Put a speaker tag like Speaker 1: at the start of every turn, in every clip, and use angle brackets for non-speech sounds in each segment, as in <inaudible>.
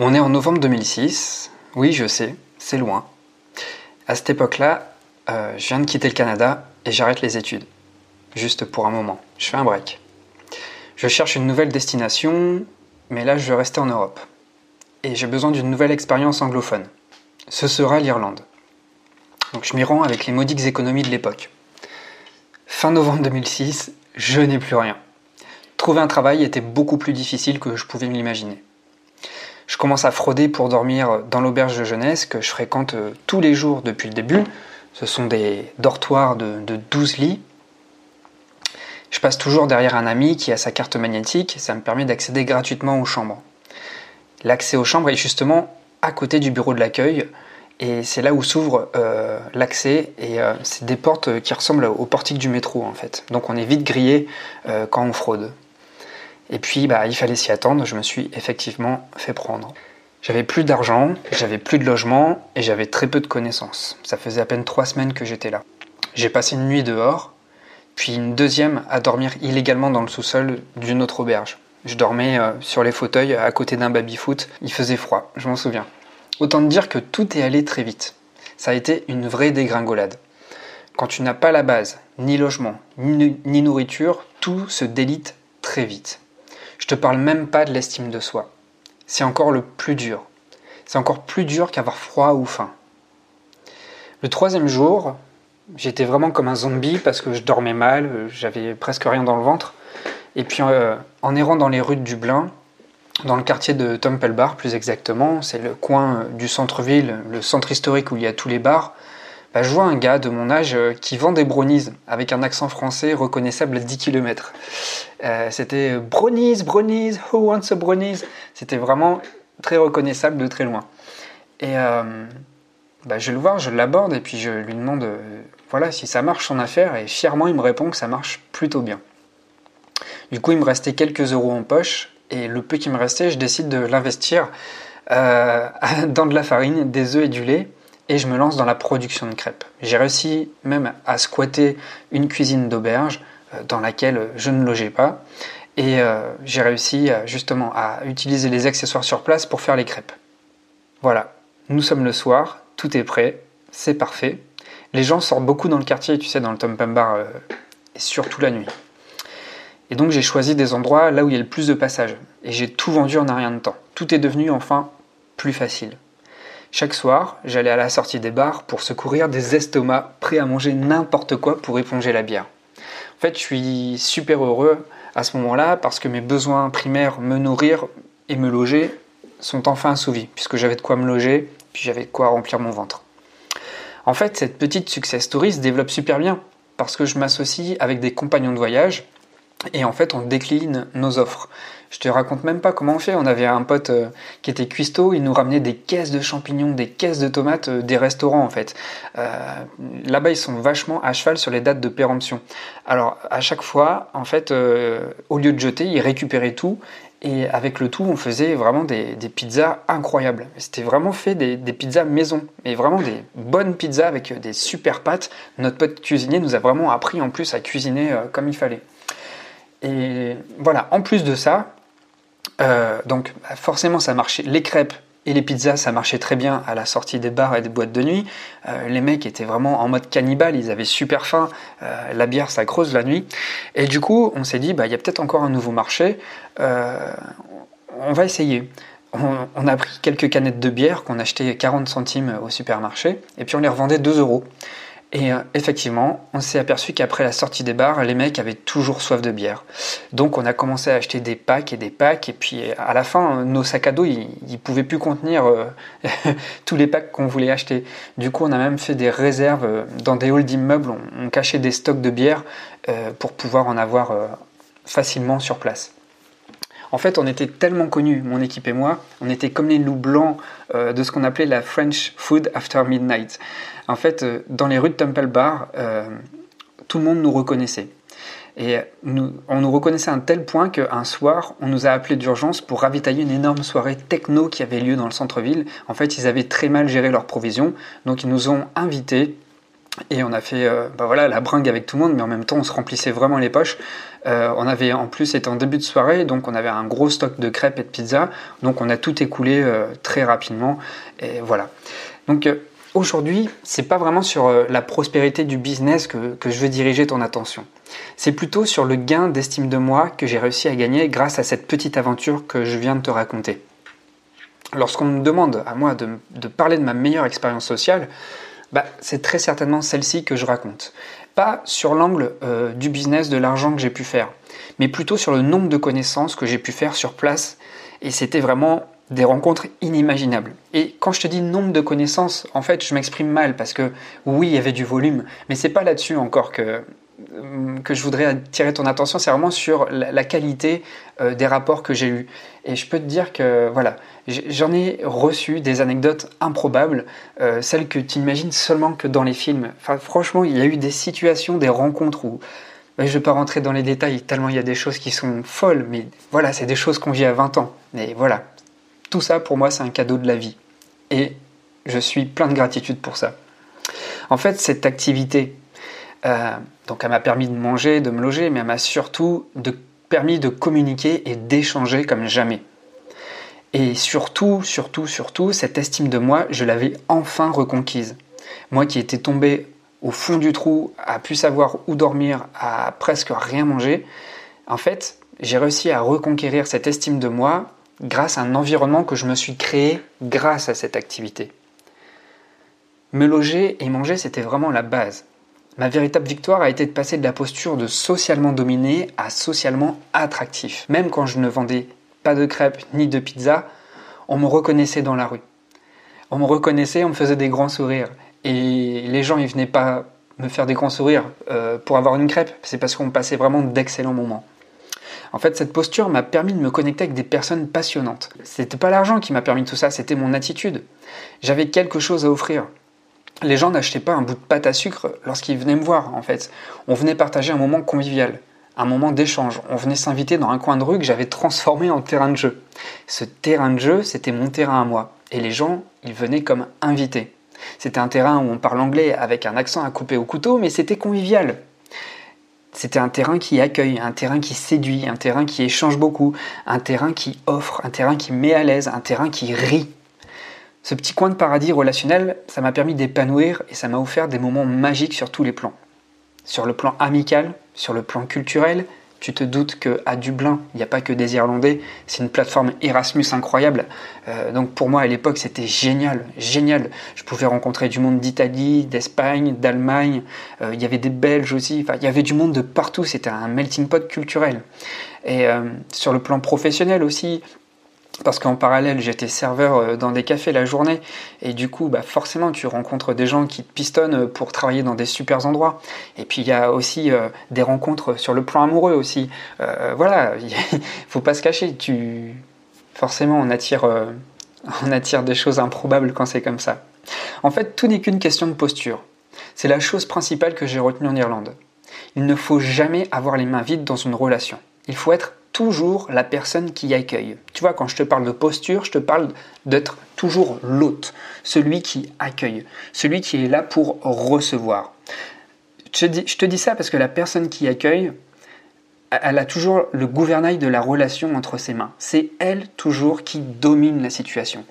Speaker 1: On est en novembre 2006. Oui, je sais, c'est loin. À cette époque-là, euh, je viens de quitter le Canada et j'arrête les études. Juste pour un moment. Je fais un break. Je cherche une nouvelle destination, mais là je veux rester en Europe. Et j'ai besoin d'une nouvelle expérience anglophone. Ce sera l'Irlande. Donc je m'y rends avec les maudites économies de l'époque. Fin novembre 2006, je n'ai plus rien. Trouver un travail était beaucoup plus difficile que je pouvais m'imaginer je commence à frauder pour dormir dans l'auberge de jeunesse que je fréquente euh, tous les jours depuis le début. Ce sont des dortoirs de, 12 lits. Je passe toujours derrière un ami qui a sa carte magnétique ça me permet d'accéder gratuitement aux chambres. L'accès aux chambres est justement à côté du bureau de l'accueil et c'est là où s'ouvre euh, l'accès et euh, c'est des portes qui ressemblent au portique du métro en fait. Donc on est vite grillé quand on fraude. Et puis, bah, il fallait s'y attendre, je me suis effectivement fait prendre. J'avais plus d'argent, j'avais plus de logement et j'avais très peu de connaissances. Ça faisait à peine trois semaines que j'étais là. J'ai passé une nuit dehors, puis une deuxième à dormir illégalement dans le sous-sol d'une autre auberge. Je dormais euh, sur les fauteuils à côté d'un baby-foot. Il faisait froid, je m'en souviens. Autant dire que tout est allé très vite. Ça a été une vraie dégringolade. Quand tu n'as pas la base, ni logement, ni nourriture, tout se délite très vite. Je te parle même pas de l'estime de soi. C'est encore le plus dur. C'est encore plus dur qu'avoir froid ou faim. Le troisième jour, j'étais vraiment comme un zombie parce que je dormais mal, j'avais presque rien dans le ventre. Et puis euh, en errant dans les rues de Dublin, dans le quartier de Templebar plus exactement, c'est le coin du centre-ville, le centre historique où il y a tous les bars, bah, je vois un gars de mon âge euh, qui vend des brownies avec un accent français reconnaissable à 10 km. Euh, c'était brownies, brownies, who wants a brownies? C'était vraiment très reconnaissable de très loin. Et euh, bah, je le vois, je l'aborde et puis je lui demande voilà si ça marche son affaire et fièrement il me répond que ça marche plutôt bien. Du coup il me restait quelques euros en poche et le peu qui me restait je décide de l'investir <laughs> dans de la farine, des œufs et du lait et je me lance dans la production de crêpes. J'ai réussi même à squatter une cuisine d'auberge euh, dans laquelle je ne logeais pas et euh, j'ai réussi euh, justement à utiliser les accessoires sur place pour faire les crêpes. Voilà, nous sommes le soir, tout est prêt, c'est parfait. Les gens sortent beaucoup dans le quartier, tu sais, dans le Tom Bar, surtout la nuit. Et donc j'ai choisi des endroits là où il y a le plus de passages. Et j'ai tout vendu en un rien de temps. Tout est devenu enfin plus facile. Chaque soir, j'allais à la sortie des bars pour secourir des estomacs prêts à manger n'importe quoi pour éponger la bière. En fait, je suis super heureux à ce moment-là parce que mes besoins primaires, me nourrir et me loger, sont enfin assouvis, puisque j'avais de quoi me loger, puis j'avais de quoi remplir mon ventre. En fait, cette petite success story se développe super bien, parce que je m'associe avec des compagnons de voyage, et en fait, on décline nos offres. Je te raconte même pas comment on fait. On avait un pote euh, qui était cuistot, il nous ramenait des caisses de champignons, des caisses de tomates euh, des restaurants en fait. Euh, là-bas, ils sont vachement à cheval sur les dates de péremption. Alors, à chaque fois, en fait, au lieu de jeter, ils récupéraient tout. Et avec le tout, on faisait vraiment des, pizzas incroyables. C'était vraiment fait des, des, pizzas maison. Et vraiment des bonnes pizzas avec des super pâtes. Notre pote cuisinier nous a vraiment appris en plus à cuisiner comme il fallait. Et voilà, en plus de ça, euh, donc bah, forcément ça marchait. Les crêpes et les pizzas, ça marchait très bien à la sortie des bars et des boîtes de nuit. Euh, les mecs étaient vraiment en mode cannibale, ils avaient super faim. Euh, la bière, ça creuse la nuit. Et du coup, on s'est dit, bah, il y a peut-être encore un nouveau marché. on va essayer. On, a pris quelques canettes de bière qu'on achetait 40 centimes au supermarché et puis on les revendait 2 euros. Et euh, effectivement, on s'est aperçu qu'après la sortie des bars, les mecs avaient toujours soif de bière. Donc on a commencé à acheter des packs et des packs, et puis à la fin, nos sacs à dos, ils, pouvaient plus contenir euh, <laughs> tous les packs qu'on voulait acheter. Du coup, on a même fait des réserves euh, dans des halls d'immeubles, on, cachait des stocks de bière pour pouvoir en avoir facilement sur place. En fait, on était tellement connus, mon équipe et moi, on était comme les loups blancs de ce qu'on appelait la French Food After Midnight. En fait, euh, dans les rues de Temple Bar, euh, tout le monde nous reconnaissait. Et on nous reconnaissait à un tel point qu'un soir, on nous a appelé d'urgence pour ravitailler une énorme soirée techno qui avait lieu dans le centre-ville. En fait, ils avaient très mal géré leurs provisions, donc ils nous ont invités Et on a fait euh, bah voilà, la bringue avec tout le monde, mais en même temps, on se remplissait vraiment les poches. Euh, on avait en plus, c'était en début de soirée, donc on avait un gros stock de crêpes et de pizzas. Donc on a tout écoulé euh, très rapidement. Et voilà. Donc aujourd'hui, c'est pas vraiment sur la prospérité du business que, que je veux diriger ton attention. C'est plutôt sur le gain d'estime de moi que j'ai réussi à gagner grâce à cette petite aventure que je viens de te raconter. Lorsqu'on me demande à moi de, de parler de ma meilleure expérience sociale, bah, c'est très certainement celle-ci que je raconte. Pas sur l'angle euh, du business, de l'argent que j'ai pu faire, mais plutôt sur le nombre de connaissances que j'ai pu faire sur place. Et c'était vraiment des rencontres inimaginables. Et quand je te dis nombre de connaissances, en fait, je m'exprime mal parce que oui, il y avait du volume, mais c'est pas là-dessus encore que, que je voudrais attirer ton attention, c'est vraiment sur la, qualité euh, des rapports que j'ai eus. Et je peux te dire que voilà, j'en ai reçu des anecdotes improbables, euh, celles que tu imagines seulement que dans les films. Enfin, franchement, il y a eu des situations, des rencontres où je ne vais pas rentrer dans les détails tellement il y a des choses qui sont folles, mais voilà, c'est des choses qu'on vit à 20 ans. Mais voilà, tout ça pour moi c'est un cadeau de la vie. Et je suis plein de gratitude pour ça. En fait, cette activité, euh, donc elle m'a permis de manger, de me loger, mais elle m'a surtout permis de communiquer et d'échanger comme jamais. Et surtout, surtout, surtout, cette estime de moi, je l'avais enfin reconquise. Moi qui étais tombé au fond du trou, à plus savoir où dormir, à presque rien manger, en fait, j'ai réussi à reconquérir cette estime de moi grâce à un environnement que je me suis créé grâce à cette activité. Me loger et manger, c'était vraiment la base. Ma véritable victoire a été de passer de la posture de socialement dominé à socialement attractif. Même quand je ne vendais pas de crêpes ni de pizza, on me reconnaissait dans la rue. On me reconnaissait, on me faisait des grands sourires. Et les gens, ils venaient pas me faire des grands sourires euh, pour avoir une crêpe, c'est parce qu'on passait vraiment d'excellents moments. En fait, cette posture m'a permis de me connecter avec des personnes passionnantes. C'était pas l'argent qui m'a permis tout ça, c'était mon attitude. J'avais quelque chose à offrir les gens n'achetaient pas un bout de pâte à sucre lorsqu'ils venaient me voir, en fait. On venait partager un moment convivial, un moment d'échange. On venait s'inviter dans un coin de rue que j'avais transformé en terrain de jeu. Ce terrain de jeu, c'était mon terrain à moi. Et les gens, ils venaient comme invités. C'était un terrain où on parle anglais avec un accent à couper au couteau, mais c'était convivial. C'était un terrain qui accueille, un terrain qui séduit, un terrain qui échange beaucoup, un terrain qui offre, un terrain qui met à l'aise, un terrain qui rit. Ce petit coin de paradis relationnel, ça m'a permis d'épanouir et ça m'a offert des moments magiques sur tous les plans. Sur le plan amical, sur le plan culturel, tu te doutes qu'à Dublin, il n'y a pas que des Irlandais, c'est une plateforme Erasmus incroyable. Euh, donc pour moi à l'époque c'était génial, génial. Je pouvais rencontrer du monde d'Italie, d'Espagne, d'Allemagne, euh, il y avait des Belges aussi, enfin, il y avait du monde de partout, c'était un melting pot culturel. Et euh, sur le plan professionnel aussi, parce qu'en parallèle, j'étais serveur euh, dans des cafés la journée, et du coup, bah forcément, tu rencontres des gens qui te pistonnent pour travailler dans des super endroits. Et puis, il y a aussi euh, des rencontres sur le plan amoureux aussi. Euh, voilà, il <laughs> faut pas se cacher. Tu, forcément, on attire, <laughs> on attire des choses improbables quand c'est comme ça. En fait, tout n'est qu'une question de posture. C'est la chose principale que j'ai retenue en Irlande. Il ne faut jamais avoir les mains vides dans une relation. Il faut être toujours la personne qui accueille. Tu vois, quand je te parle de posture, je te parle d'être toujours l'hôte, celui qui accueille, celui qui est là pour recevoir. Je, te dis ça parce que la personne qui accueille, elle a toujours le gouvernail de la relation entre ses mains. C'est elle toujours qui domine la situation.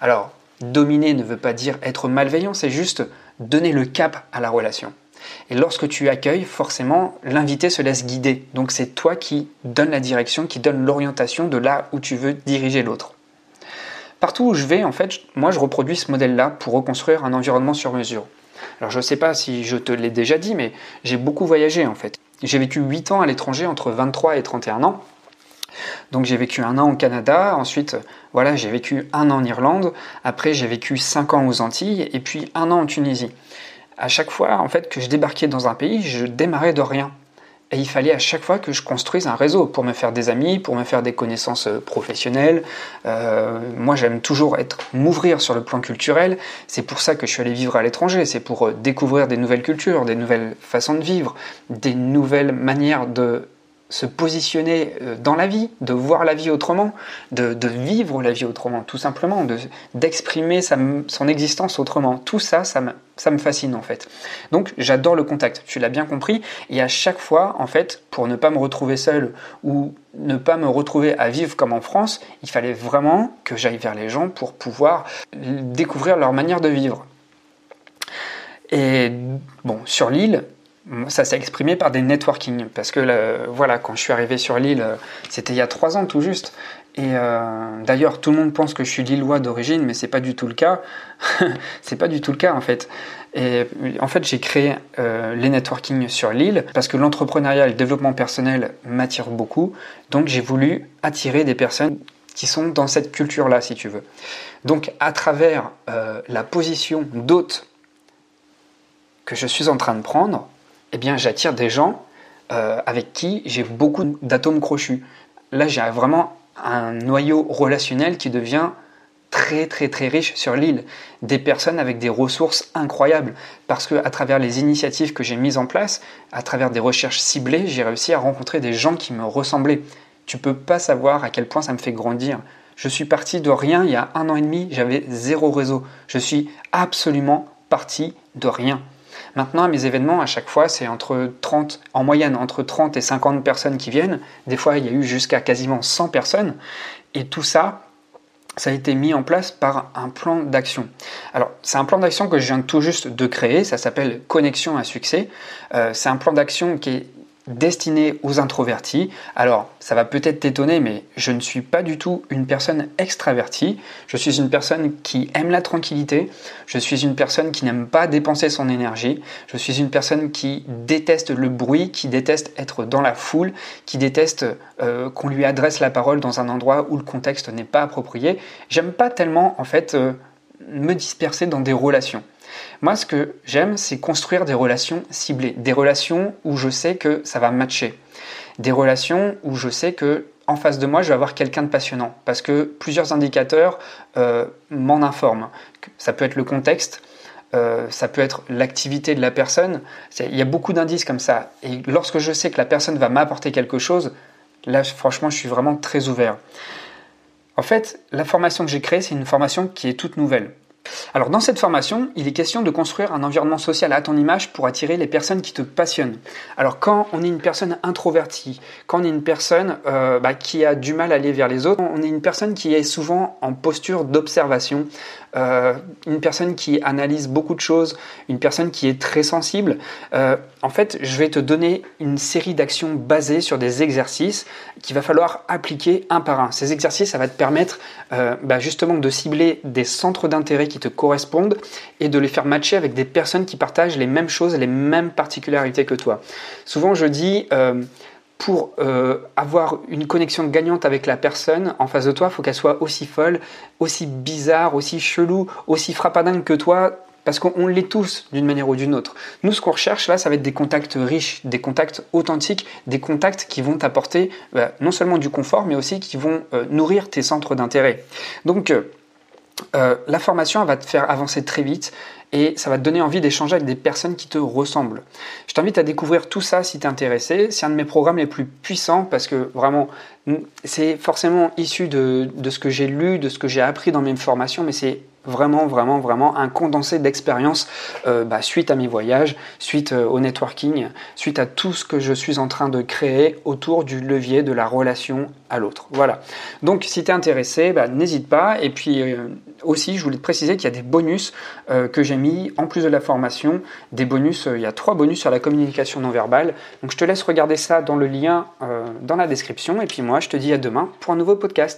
Speaker 1: Alors, dominer ne veut pas dire être malveillant, c'est juste donner le cap à la relation. Et lorsque tu accueilles, forcément, l'invité se laisse guider. Donc c'est toi qui donne la direction, qui donne l'orientation de là où tu veux diriger l'autre. Partout où je vais, en fait, moi je reproduis ce modèle-là pour reconstruire un environnement sur mesure. Alors je ne sais pas si je te l'ai déjà dit, mais j'ai beaucoup voyagé en fait. J'ai vécu 8 ans à l'étranger entre 23 et 31 ans. Donc j'ai vécu un an au Canada, ensuite voilà, j'ai vécu un an en Irlande, après j'ai vécu 5 ans aux Antilles et puis un an en Tunisie à chaque fois en fait que je débarquais dans un pays, je démarrais de rien. Et il fallait à chaque fois que je construise un réseau pour me faire des amis, pour me faire des connaissances euh, professionnelles. Euh, moi, j'aime toujours être m'ouvrir sur le plan culturel. C'est pour ça que je suis allé vivre à l'étranger. C'est pour euh, découvrir des nouvelles cultures, des nouvelles façons de vivre, des nouvelles manières de se positionner euh, dans la vie, de voir la vie autrement, de, vivre la vie autrement, tout simplement, d'exprimer son existence autrement. Tout ça, ça me, ça me fascine en fait. Donc j'adore le contact, tu l'as bien compris, et à chaque fois, en fait, pour ne pas me retrouver seul ou ne pas me retrouver à vivre comme en France, il fallait vraiment que j'aille vers les gens pour pouvoir découvrir leur manière de vivre. Et bon, sur l'île, ça s'est exprimé par des networking. Parce que voilà, quand je suis arrivé sur l'île, c'était il y a trois ans tout juste. Et euh, d'ailleurs, tout le monde pense que je suis lillois d'origine, mais c'est pas du tout le cas. <laughs> c'est pas du tout le cas en fait. Et en fait, j'ai créé euh, les networking sur l'île parce que l'entrepreneuriat et le développement personnel m'attirent beaucoup. Donc, j'ai voulu attirer des personnes qui sont dans cette culture-là, si tu veux. Donc, à travers euh, la position d'hôte que je suis en train de prendre, eh bien, j'attire des gens euh, avec qui j'ai beaucoup d'atomes crochus. Là, j'ai vraiment un noyau relationnel qui devient très très très riche sur l'île. Des personnes avec des ressources incroyables. Parce que à travers les initiatives que j'ai mises en place, à travers des recherches ciblées, j'ai réussi à rencontrer des gens qui me ressemblaient. Tu peux pas savoir à quel point ça me fait grandir. Je suis parti de rien il y a un an et demi, j'avais zéro réseau. Je suis absolument parti de rien. Maintenant, à mes événements, à chaque fois, c'est entre 30, en moyenne, entre 30 et 50 personnes qui viennent. Des fois, il y a eu jusqu'à quasiment 100 personnes. Et tout ça, ça a été mis en place par un plan d'action. Alors, c'est un plan d'action que je viens tout juste de créer, ça s'appelle Connexion à succès. Euh, c'est un plan d'action qui est destiné aux introvertis. Alors, ça va peut-être t'étonner, mais je ne suis pas du tout une personne extravertie. Je suis une personne qui aime la tranquillité. Je suis une personne qui n'aime pas dépenser son énergie. Je suis une personne qui déteste le bruit, qui déteste être dans la foule, qui déteste euh, qu'on lui adresse la parole dans un endroit où le contexte n'est pas approprié. J'aime pas tellement, en fait, euh, me disperser dans des relations. Moi, ce que j'aime, c'est construire des relations ciblées, des relations où je sais que ça va matcher, des relations où je sais que en face de moi, je vais avoir quelqu'un de passionnant, parce que plusieurs indicateurs euh, m'en informent. Ça peut être le contexte, euh, ça peut être l'activité de la personne. Il y a beaucoup d'indices comme ça. Et lorsque je sais que la personne va m'apporter quelque chose, là, franchement, je suis vraiment très ouvert. En fait, la formation que j'ai créée, c'est une formation qui est toute nouvelle. Alors dans cette formation, il est question de construire un environnement social à ton image pour attirer les personnes qui te passionnent. Alors quand on est une personne introvertie, quand on est une personne euh, bah, qui a du mal à aller vers les autres, on est une personne qui est souvent en posture d'observation, euh, une personne qui analyse beaucoup de choses, une personne qui est très sensible, euh, en fait, je vais te donner une série d'actions basées sur des exercices qu'il va falloir appliquer un par un. Ces exercices, ça va te permettre euh, bah, justement de cibler des centres d'intérêt qui te correspondent et de les faire matcher avec des personnes qui partagent les mêmes choses, les mêmes particularités que toi. Souvent, je dis pour euh, avoir une connexion gagnante avec la personne en face de toi, il faut qu'elle soit aussi folle, aussi bizarre, aussi chelou, aussi frappadingue que toi, parce qu'on l'est tous d'une manière ou d'une autre. Nous, ce qu'on recherche là, ça va être des contacts riches, des contacts authentiques, des contacts qui vont t'apporter bah, non seulement du confort, mais aussi qui vont euh, nourrir tes centres d'intérêt. Euh, la formation va te faire avancer très vite et ça va te donner envie d'échanger avec des personnes qui te ressemblent. Je t'invite à découvrir tout ça si tu es intéressé. C'est un de mes programmes les plus puissants parce que vraiment, c'est forcément issu de, de ce que j'ai lu, de ce que j'ai appris dans mes formations, mais c'est vraiment, vraiment, vraiment un condensé d'expérience euh, bah, suite à mes voyages, suite euh, au networking, suite à tout ce que je suis en train de créer autour du levier de la relation à l'autre. Voilà. Donc, si tu es intéressé, bah, n'hésite pas. Et puis euh, aussi, je voulais te préciser qu'il y a des bonus que j'ai mis en plus de la formation. Des bonus, il y a trois bonus sur la communication non verbale. Donc, je te laisse regarder ça dans le lien dans la description. Et puis moi, je te dis à demain pour un nouveau podcast.